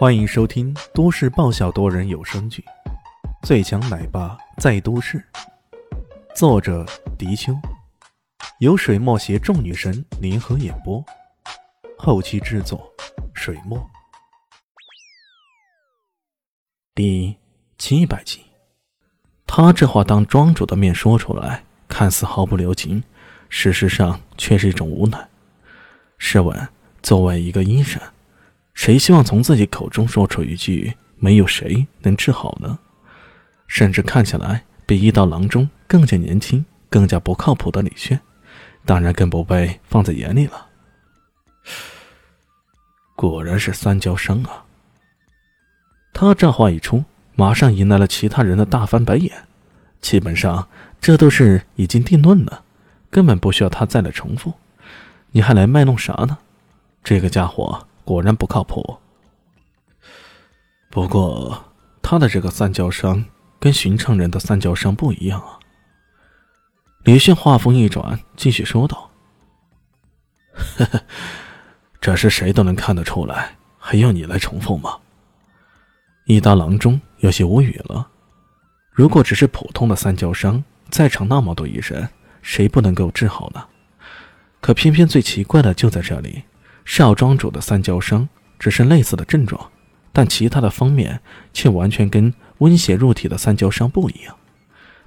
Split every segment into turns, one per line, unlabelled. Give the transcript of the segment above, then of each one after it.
欢迎收听都市爆笑多人有声剧《最强奶爸在都市》，作者：迪秋，由水墨携众女神联合演播，后期制作：水墨。第七百集，他这话当庄主的面说出来，看似毫不留情，事实上却是一种无奈。试问，作为一个医生，谁希望从自己口中说出一句“没有谁能治好呢”？甚至看起来比一刀郎中更加年轻、更加不靠谱的李炫，当然更不被放在眼里了。果然是三焦生啊！他这话一出，马上迎来了其他人的大翻白眼。基本上，这都是已经定论了，根本不需要他再来重复。你还来卖弄啥呢？这个家伙果然不靠谱。不过他的这个三焦伤跟寻常人的三焦伤不一样啊。李迅话锋一转，继续说道：“呵呵，这是谁都能看得出来，还要你来重复吗？”一刀郎中有些无语了。如果只是普通的三焦伤，在场那么多医生，谁不能够治好呢？可偏偏最奇怪的就在这里，少庄主的三焦伤只是类似的症状，但其他的方面却完全跟温血入体的三焦伤不一样。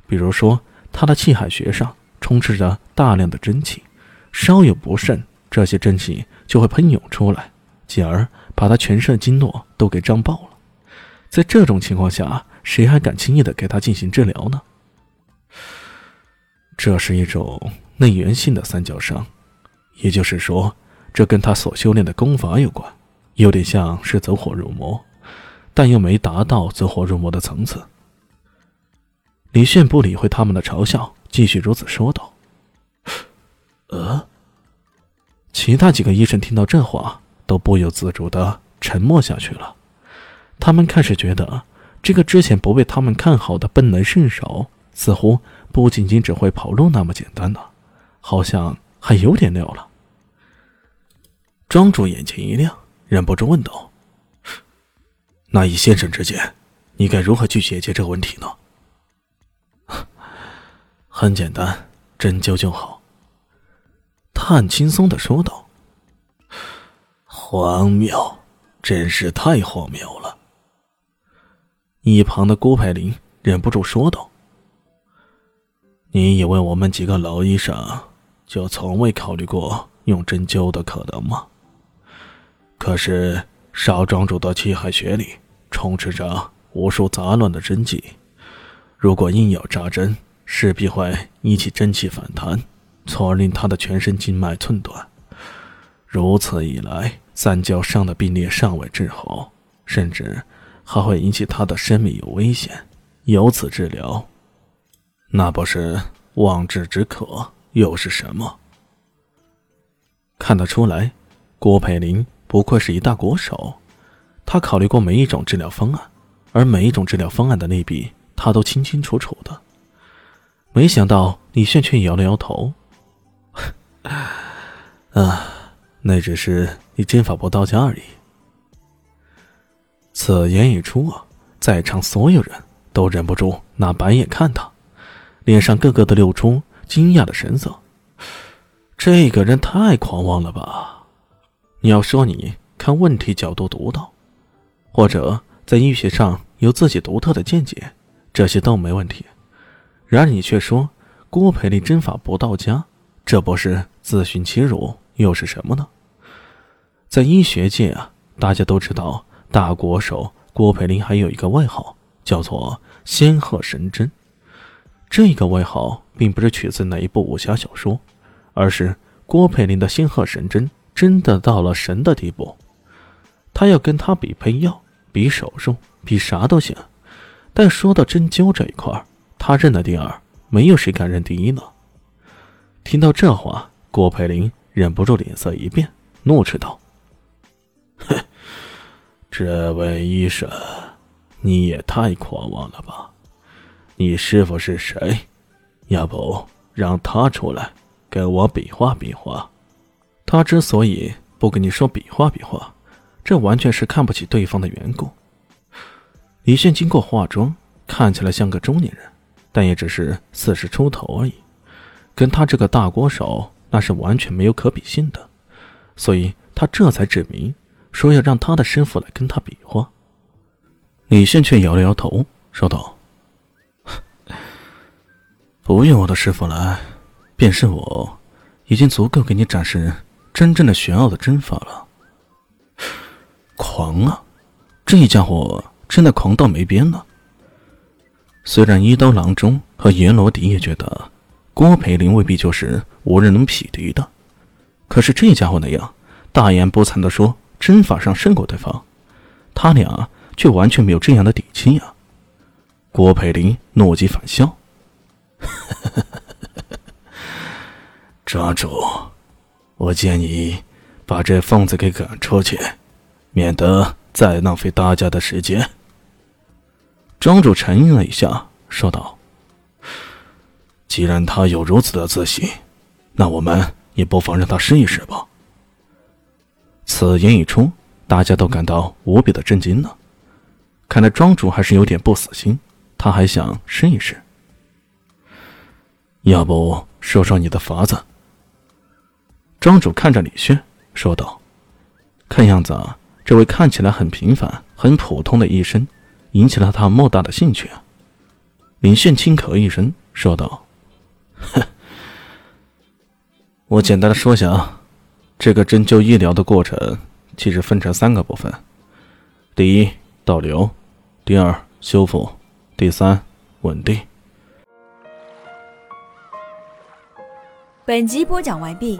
比如说，他的气海穴上充斥着大量的真气，稍有不慎，这些真气就会喷涌出来，进而把他全身的经络都给胀爆了。在这种情况下，谁还敢轻易的给他进行治疗呢？这是一种内源性的三焦伤。也就是说，这跟他所修炼的功法有关，有点像是走火入魔，但又没达到走火入魔的层次。李炫不理会他们的嘲笑，继续如此说道：“呃。”其他几个医生听到这话，都不由自主的沉默下去了。他们开始觉得，这个之前不被他们看好的笨能圣手，似乎不仅仅只会跑路那么简单了，好像……还有点料了。庄主眼前一亮，忍不住问道：“那以先生之见，你该如何去解决这个问题呢？” 很简单，针灸就好。他很轻松的说道：“荒谬，真是太荒谬了。”一旁的郭培林忍不住说道：“你以为我们几个老医生？”就从未考虑过用针灸的可能吗？可是少庄主的气海穴里充斥着无数杂乱的针剂，如果硬要扎针，势必会引起真气反弹，从而令他的全身经脉寸断。如此一来，三焦伤的病例尚未治好，甚至还会引起他的生命有危险。由此治疗，那不是望之止渴？又是什么？看得出来，郭培林不愧是一大国手。他考虑过每一种治疗方案，而每一种治疗方案的利弊，他都清清楚楚的。没想到李炫却摇了摇头：“ 啊，那只是你针法不到家而已。”此言一出啊，在场所有人都忍不住拿白眼看他，脸上个个都露出。惊讶的神色，这个人太狂妄了吧？你要说你看问题角度独到，或者在医学上有自己独特的见解，这些都没问题。然而你却说郭培林针法不到家，这不是自寻其辱又是什么呢？在医学界啊，大家都知道大国手郭培林还有一个外号，叫做“仙鹤神针”。这个外号并不是取自哪一部武侠小说，而是郭培林的仙鹤神针真的到了神的地步。他要跟他比配药、比手术、比啥都行，但说到针灸这一块，他认的第二，没有谁敢认第一呢。听到这话，郭培林忍不住脸色一变，怒斥道：“哼，这位医生，你也太狂妄了吧！”你师傅是谁？要不让他出来跟我比划比划？他之所以不跟你说比划比划，这完全是看不起对方的缘故。李炫经过化妆，看起来像个中年人，但也只是四十出头而已，跟他这个大锅手那是完全没有可比性的，所以他这才指明说要让他的师傅来跟他比划。李炫却摇了摇头，说道：“ 不用我的师傅来，便是我，已经足够给你展示真正的玄奥的针法了。”狂啊！这家伙真的狂到没边了。虽然一刀郎中和阎罗迪也觉得郭培林未必就是无人能匹敌的，可是这家伙那样大言不惭的说针法上胜过对方，他俩却完全没有这样的底气啊！郭培林怒极反笑：“抓 住，我建议把这疯子给赶出去。”免得再浪费大家的时间。庄主沉吟了一下，说道：“既然他有如此的自信，那我们也不妨让他试一试吧。”此言一出，大家都感到无比的震惊了。看来庄主还是有点不死心，他还想试一试。要不说说你的法子？庄主看着李炫说道：“看样子啊。”这位看起来很平凡、很普通的医生，引起了他莫大的兴趣啊！林炫轻咳一声，说道：“，我简单的说下啊，这个针灸医疗的过程其实分成三个部分：第一，导流；第二，修复；第三，稳定。”
本集播讲完毕，